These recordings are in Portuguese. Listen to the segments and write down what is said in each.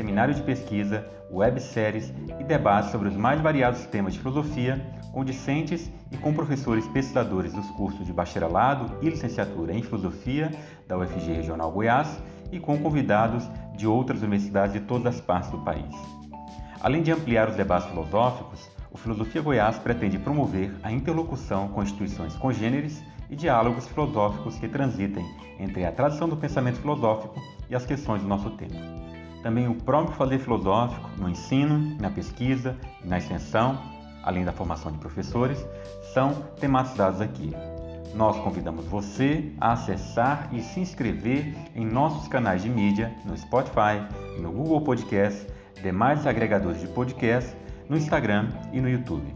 seminários de pesquisa, webséries e debates sobre os mais variados temas de filosofia com discentes e com professores pesquisadores dos cursos de bacharelado e licenciatura em filosofia da UFG Regional Goiás e com convidados de outras universidades de todas as partes do país. Além de ampliar os debates filosóficos, o Filosofia Goiás pretende promover a interlocução com instituições congêneres e diálogos filosóficos que transitem entre a tradição do pensamento filosófico e as questões do nosso tempo. Também o próprio fazer filosófico no ensino, na pesquisa e na extensão, além da formação de professores, são tematizados aqui. Nós convidamos você a acessar e se inscrever em nossos canais de mídia no Spotify, no Google Podcast, demais agregadores de podcast, no Instagram e no YouTube.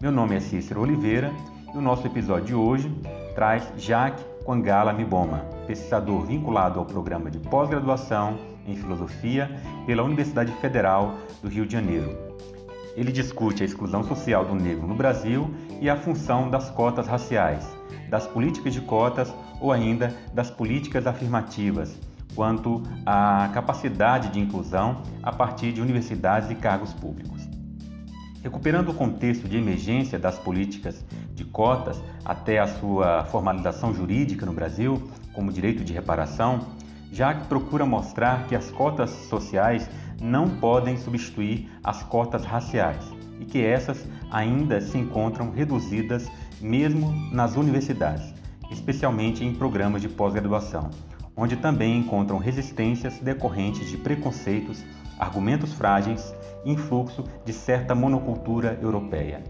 Meu nome é Cícero Oliveira e o nosso episódio de hoje traz Jacques Quangala Miboma, pesquisador vinculado ao programa de pós-graduação em filosofia pela Universidade Federal do Rio de Janeiro. Ele discute a exclusão social do negro no Brasil e a função das cotas raciais, das políticas de cotas ou ainda das políticas afirmativas, quanto à capacidade de inclusão a partir de universidades e cargos públicos. Recuperando o contexto de emergência das políticas de cotas até a sua formalização jurídica no Brasil, como direito de reparação, Jacques procura mostrar que as cotas sociais não podem substituir as cotas raciais e que essas ainda se encontram reduzidas mesmo nas universidades, especialmente em programas de pós-graduação, onde também encontram resistências decorrentes de preconceitos, argumentos frágeis influxo de certa monocultura europeia.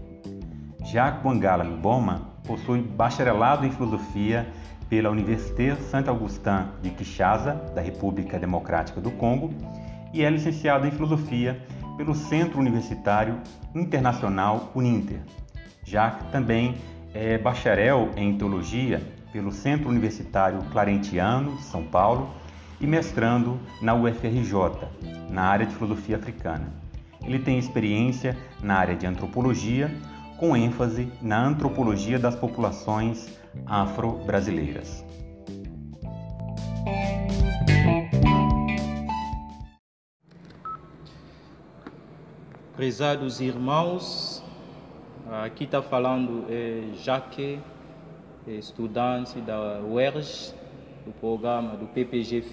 Jacques Wangala Mboma possui bacharelado em filosofia pela Université Saint-Augustin de Kinshasa, da República Democrática do Congo, e é licenciado em filosofia pelo Centro Universitário Internacional Uninter. Jacques também é bacharel em teologia pelo Centro Universitário Clarentiano, São Paulo, e mestrando na UFRJ, na área de filosofia africana. Ele tem experiência na área de antropologia, com ênfase na antropologia das populações afro-brasileiras. Prezados irmãos, aqui está falando é Jaque, estudante da UERJ, do programa do PPG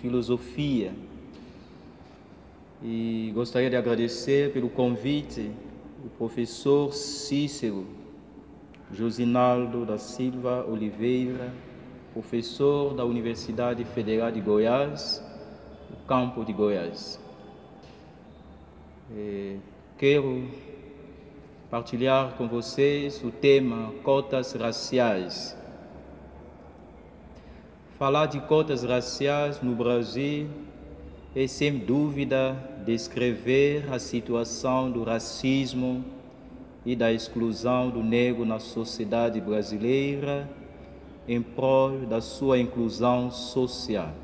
Filosofia e gostaria de agradecer pelo convite o professor Cícero Josinaldo da Silva Oliveira, professor da Universidade Federal de Goiás, no campo de Goiás. E quero partilhar com vocês o tema cotas raciais. Falar de cotas raciais no Brasil é sem dúvida descrever a situação do racismo e da exclusão do negro na sociedade brasileira em prol da sua inclusão social.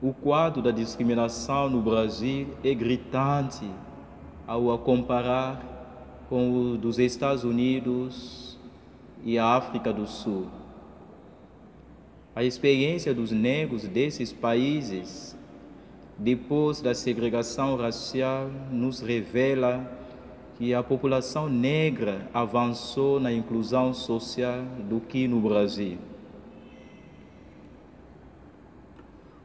O quadro da discriminação no Brasil é gritante ao a comparar com o dos Estados Unidos e a África do Sul. A experiência dos negros desses países, depois da segregação racial, nos revela que a população negra avançou na inclusão social do que no Brasil.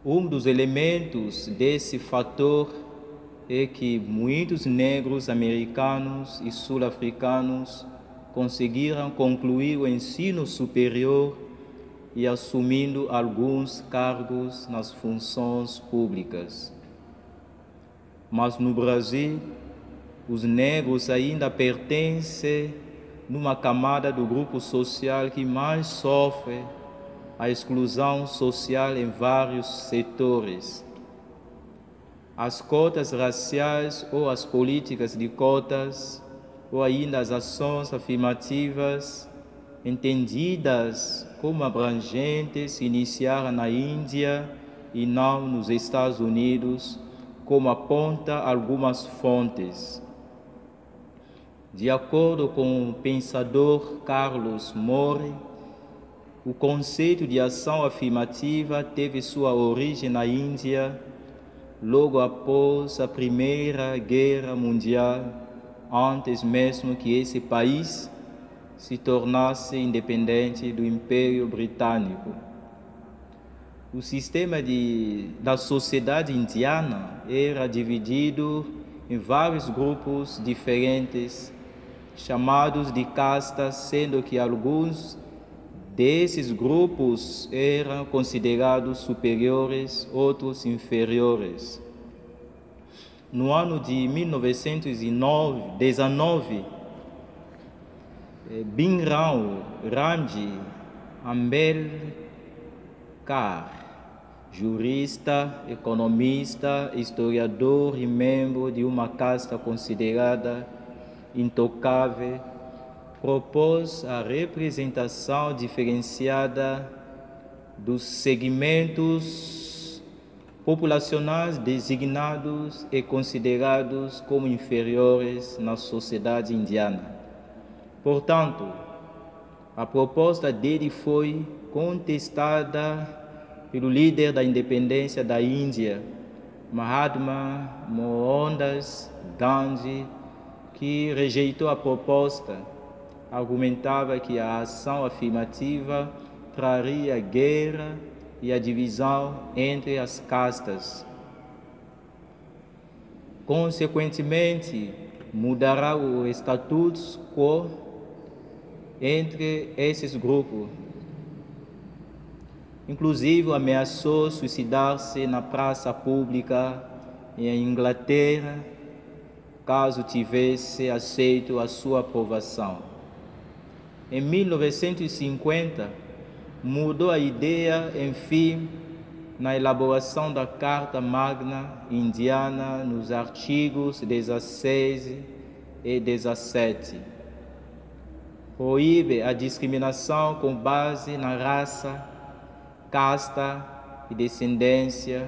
Um dos elementos desse fator é que muitos negros americanos e sul-africanos conseguiram concluir o ensino superior e assumindo alguns cargos nas funções públicas. Mas no Brasil, os negros ainda pertencem numa camada do grupo social que mais sofre a exclusão social em vários setores. As cotas raciais ou as políticas de cotas, ou ainda as ações afirmativas, entendidas como abrangentes, iniciaram na Índia e não nos Estados Unidos, como aponta algumas fontes. De acordo com o pensador Carlos More, o conceito de ação afirmativa teve sua origem na Índia logo após a Primeira Guerra Mundial, antes mesmo que esse país se tornasse independente do Império Britânico. O sistema de, da sociedade indiana era dividido em vários grupos diferentes, chamados de castas, sendo que alguns desses grupos eram considerados superiores, outros inferiores. No ano de 1919, Binrao Ramji Ambedkar, jurista, economista, historiador e membro de uma casta considerada intocável, propôs a representação diferenciada dos segmentos populacionais designados e considerados como inferiores na sociedade indiana. Portanto, a proposta dele foi contestada pelo líder da independência da Índia, Mahatma Mohandas Gandhi, que rejeitou a proposta, argumentava que a ação afirmativa traria guerra e a divisão entre as castas. Consequentemente, mudará o status quo entre esses grupos. Inclusive, ameaçou suicidar-se na praça pública em Inglaterra, caso tivesse aceito a sua aprovação. Em 1950, mudou a ideia, enfim, na elaboração da Carta Magna Indiana nos artigos 16 e 17 proíbe a discriminação com base na raça, casta e descendência,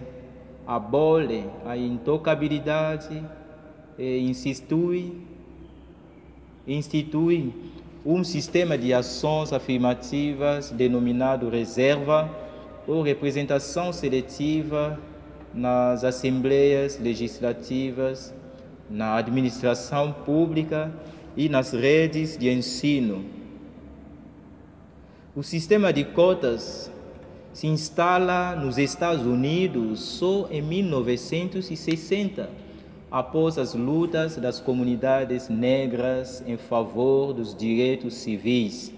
abole a intocabilidade e institui, institui um sistema de ações afirmativas denominado reserva ou representação seletiva nas assembleias legislativas, na administração pública e nas redes de ensino. O sistema de cotas se instala nos Estados Unidos só em 1960, após as lutas das comunidades negras em favor dos direitos civis.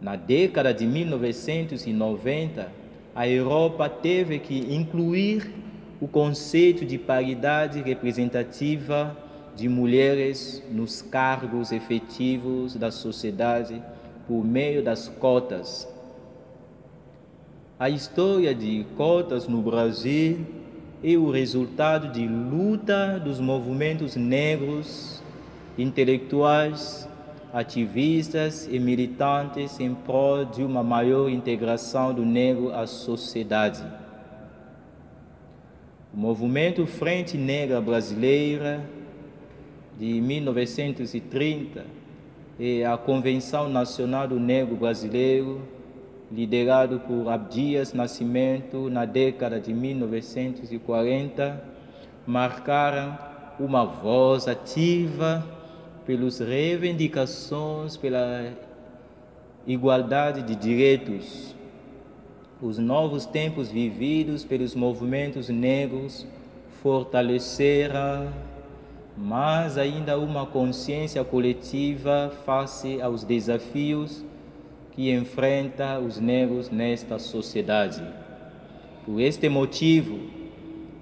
Na década de 1990, a Europa teve que incluir o conceito de paridade representativa de mulheres nos cargos efetivos da sociedade por meio das cotas. A história de cotas no Brasil é o resultado de luta dos movimentos negros, intelectuais, ativistas e militantes em prol de uma maior integração do negro à sociedade. O movimento Frente Negra Brasileira de 1930 e a Convenção Nacional do Negro Brasileiro, liderado por Abdias Nascimento na década de 1940, marcaram uma voz ativa pelas reivindicações pela igualdade de direitos. Os novos tempos vividos pelos movimentos negros fortaleceram mas ainda uma consciência coletiva face aos desafios que enfrenta os negros nesta sociedade. Por este motivo,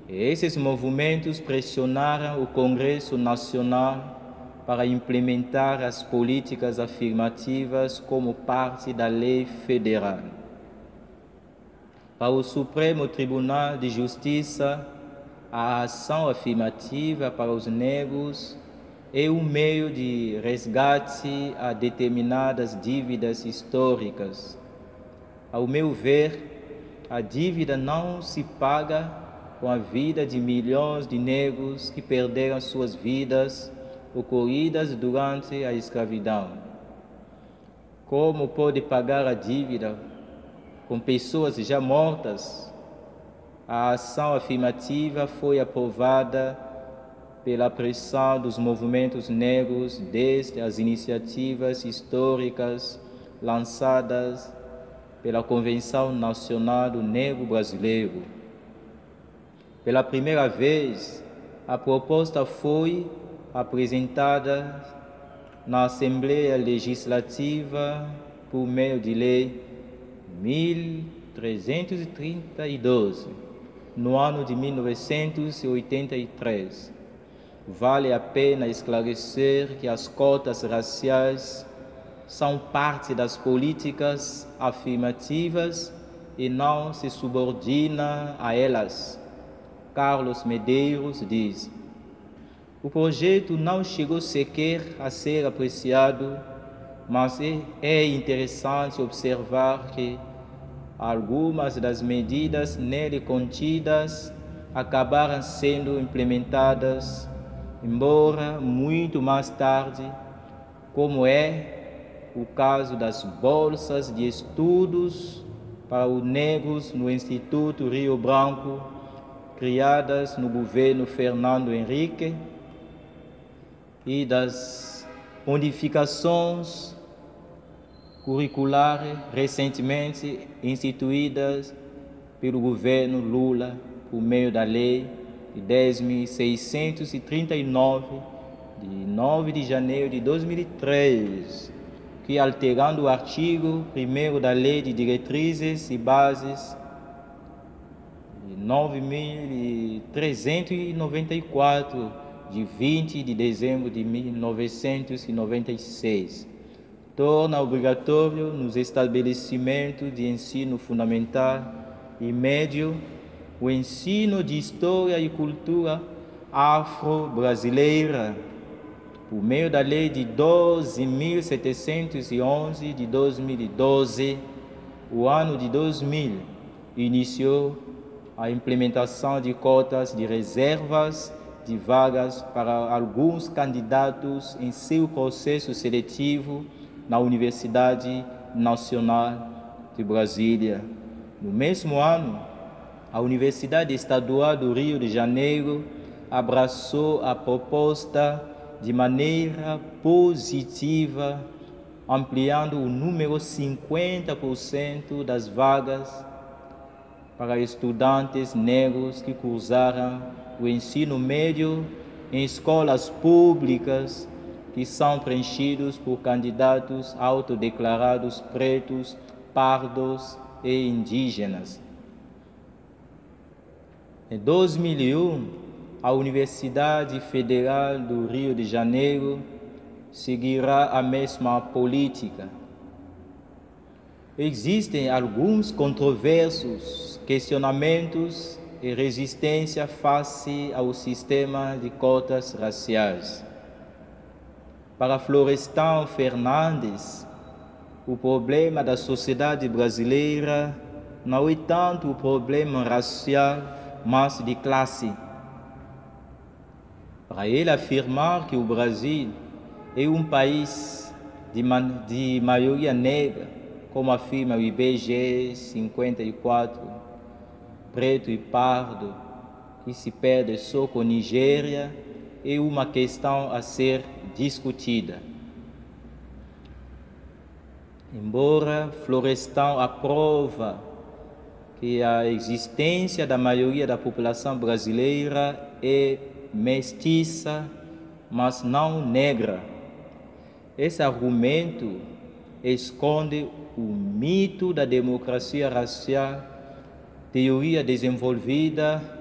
esses movimentos pressionaram o Congresso Nacional para implementar as políticas afirmativas como parte da lei federal. para o Supremo Tribunal de Justiça, a ação afirmativa para os negros é um meio de resgate a determinadas dívidas históricas. Ao meu ver, a dívida não se paga com a vida de milhões de negros que perderam suas vidas ocorridas durante a escravidão. Como pode pagar a dívida com pessoas já mortas? A ação afirmativa foi aprovada pela pressão dos movimentos negros desde as iniciativas históricas lançadas pela Convenção Nacional do Negro Brasileiro. Pela primeira vez, a proposta foi apresentada na Assembleia Legislativa por meio de lei 1332, no ano de 1983. Vale a pena esclarecer que as cotas raciais são parte das políticas afirmativas e não se subordina a elas. Carlos Medeiros diz: o projeto não chegou sequer a ser apreciado, mas é, interessante observar que algumas das medidas nele contidas acabaram sendo implementadas, embora muito mais tarde, como é o caso das bolsas de estudos para os negros no Instituto Rio Branco, criadas no governo Fernando Henrique e das modificações curriculares recentemente instituídas pelo governo Lula por meio da lei de 10.639 de 9 de janeiro de 2003, que alterando o artigo 1 da Lei de Diretrizes e Bases de 9.394 de 20 de dezembro de 1996. Torna obrigatório nos estabelecimentos de ensino fundamental e médio o ensino de história e cultura afro-brasileira, por meio da Lei de 12.711 de 2012, o ano de 2000 iniciou a implementação de cotas de reservas de vagas para alguns candidatos em seu processo seletivo na Universidade Nacional de Brasília. No mesmo ano, a Universidade Estadual do Rio de Janeiro abraçou a proposta de maneira positiva, ampliando o número 50% das vagas para estudantes negros que cursaram o ensino médio em escolas públicas que são preenchidos por candidatos autodeclarados pretos, pardos e indígenas. Em 2001, a Universidade Federal do Rio de Janeiro seguirá a mesma política. Existem alguns controversos questionamentos e resistência face ao sistema de cotas raciais. Para Florestan Fernandes, o problema da sociedade brasileira não é tanto o problema racial, mas de classe. Para ele afirmar que o Brasil é um país de, de maioria negra, como afirma o IBGE 54, preto e pardo, que se perde só com Nigéria, é uma questão a ser discutida. Embora Florestan aprova que a existência da maioria da população brasileira é mestiça, mas não negra. Esse argumento esconde o mito da democracia racial teoria desenvolvida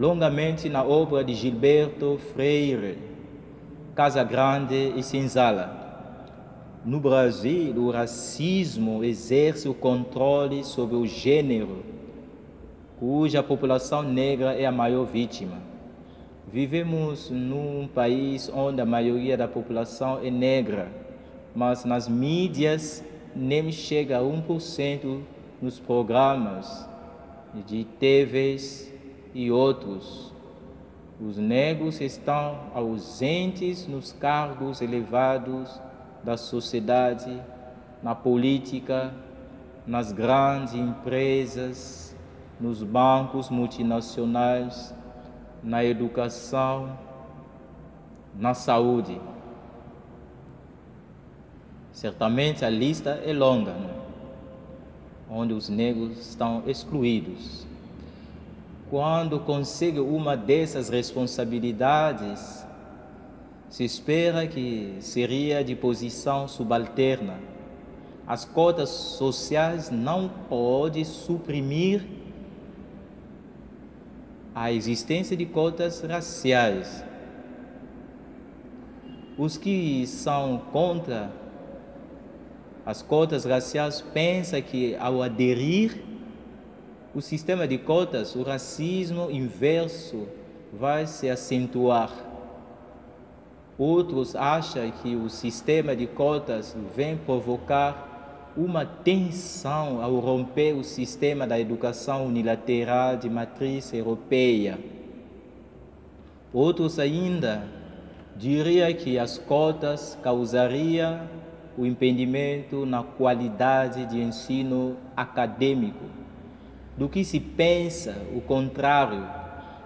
longamente na obra de Gilberto Freire, Casa Grande e Senzala. No Brasil, o racismo exerce o controle sobre o gênero, cuja população negra é a maior vítima. Vivemos num país onde a maioria da população é negra, mas nas mídias nem chega a 1% nos programas de TVs e outros. Os negros estão ausentes nos cargos elevados da sociedade, na política, nas grandes empresas, nos bancos multinacionais, na educação, na saúde. Certamente a lista é longa, né? onde os negros estão excluídos. Quando consegue uma dessas responsabilidades, se espera que seria de posição subalterna. As cotas sociais não podem suprimir a existência de cotas raciais. Os que são contra as cotas raciais pensam que ao aderir o sistema de cotas, o racismo inverso vai se acentuar. Outros acham que o sistema de cotas vem provocar uma tensão ao romper o sistema da educação unilateral de matriz europeia. Outros ainda diriam que as cotas causariam o impedimento na qualidade de ensino acadêmico. Do que se pensa o contrário,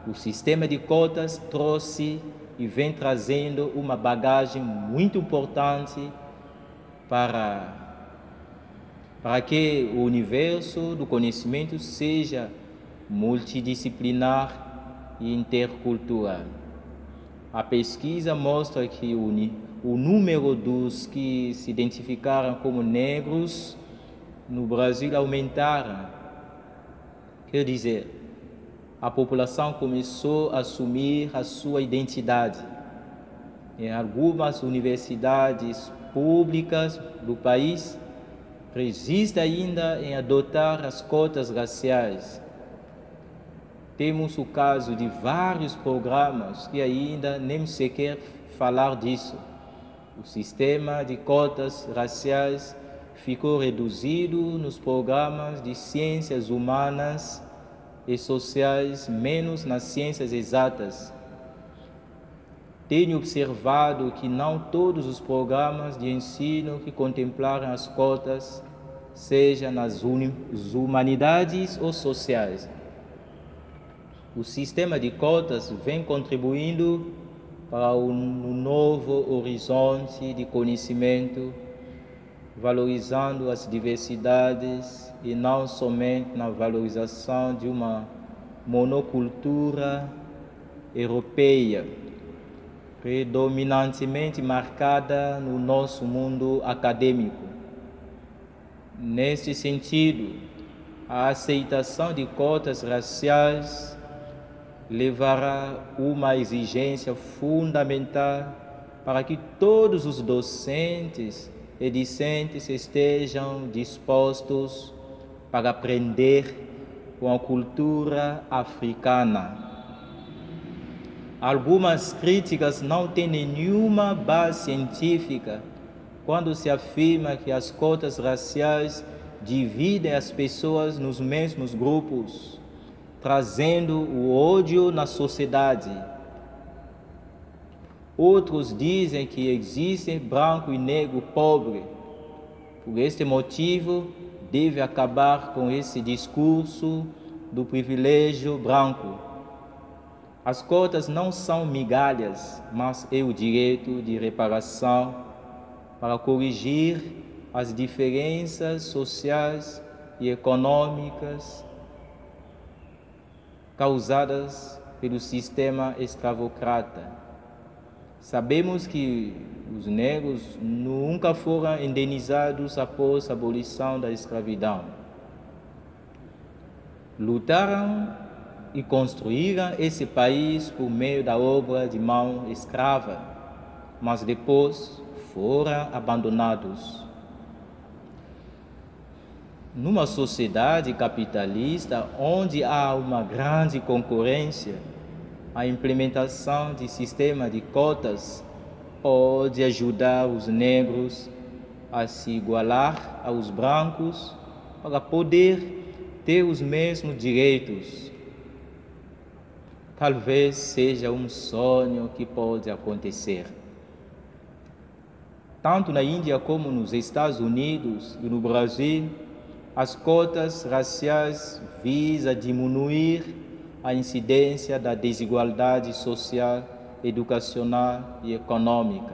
o sistema de cotas trouxe e vem trazendo uma bagagem muito importante para, para que o universo do conhecimento seja multidisciplinar e intercultural. A pesquisa mostra que o, número dos que se identificaram como negros no Brasil aumentaram. Quer dizer, a população começou a assumir a sua identidade. Em algumas universidades públicas do país, resiste ainda em adotar as cotas raciais. Temos o caso de vários programas que ainda nem sequer falar disso. O sistema de cotas raciais ficou reduzido nos programas de ciências humanas e sociais, menos nas ciências exatas. Tenho observado que não todos os programas de ensino que contemplaram as cotas, seja nas humanidades ou sociais. O sistema de cotas vem contribuindo para um novo horizonte de conhecimento, valorizando as diversidades e não somente na valorização de uma monocultura europeia, predominantemente marcada no nosso mundo acadêmico. Neste sentido, a aceitação de cotas raciais levará uma exigência fundamental para que todos os docentes e discentes estejam dispostos para aprender com a cultura africana. Algumas críticas não têm nenhuma base científica quando se afirma que as cotas raciais dividem as pessoas nos mesmos grupos, trazendo o ódio na sociedade. Outros dizem que existe branco e negro pobre. Por este motivo, deve acabar com esse discurso do privilégio branco. As cotas não são migalhas, mas é o direito de reparação para corrigir as diferenças sociais e econômicas causadas pelo sistema escravocrata. Sabemos que os negros nunca foram indenizados após a abolição da escravidão. Lutaram e construíram esse país por meio da obra de mão escrava, mas depois foram abandonados. Numa sociedade capitalista onde há uma grande concorrência, a implementação de sistema de cotas pode ajudar os negros a se igualar aos brancos para poder ter os mesmos direitos. Talvez seja um sonho que pode acontecer. Tanto na Índia como nos Estados Unidos e no Brasil, as cotas raciais visam diminuir a incidência da desigualdade social, educacional e econômica.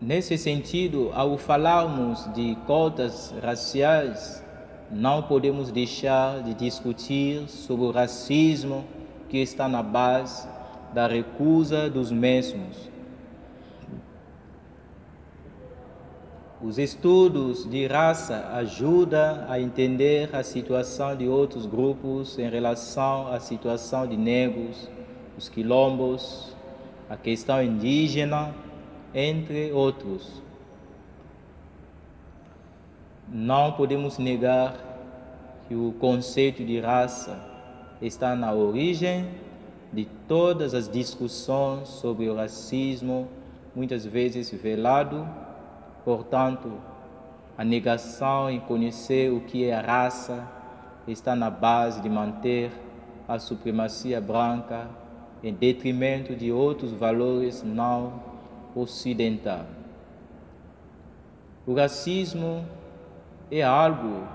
Nesse sentido, ao falarmos de cotas raciais, não podemos deixar de discutir sobre o racismo que está na base da recusa dos mesmos. Os estudos de raça ajudam a entender a situação de outros grupos em relação à situação de negros, os quilombos, a questão indígena entre outros. Não podemos negar que o conceito de raça está na origem de todas as discussões sobre o racismo, muitas vezes velado. Portanto, a negação em conhecer o que é raça está na base de manter a supremacia branca em detrimento de outros valores não ocidental. O racismo é algo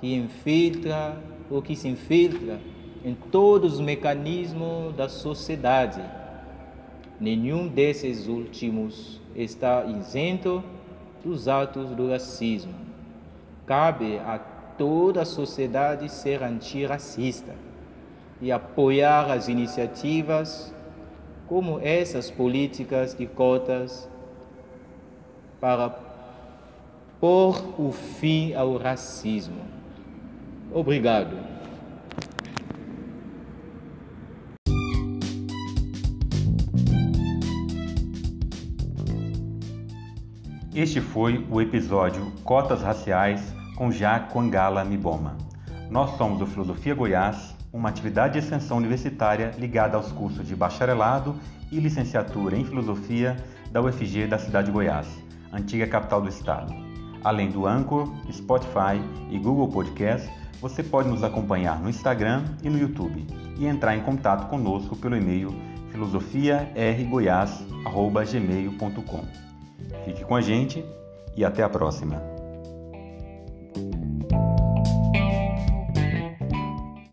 que infiltra ou que se infiltra em todos os mecanismos da sociedade. Nenhum desses últimos está isento dos atos do racismo. Cabe a toda a sociedade ser antirracista e apoiar as iniciativas como essas políticas de cotas para pôr o fim ao racismo. Obrigado. Este foi o episódio Cotas Raciais com Jacques Angala Miboma. Nós somos o Filosofia Goiás uma atividade de extensão universitária ligada aos cursos de bacharelado e licenciatura em filosofia da UFG da cidade de Goiás, antiga capital do estado. Além do Anchor, Spotify e Google Podcast, você pode nos acompanhar no Instagram e no YouTube e entrar em contato conosco pelo e-mail filosofiargoiás.gmail.com. Fique com a gente e até a próxima!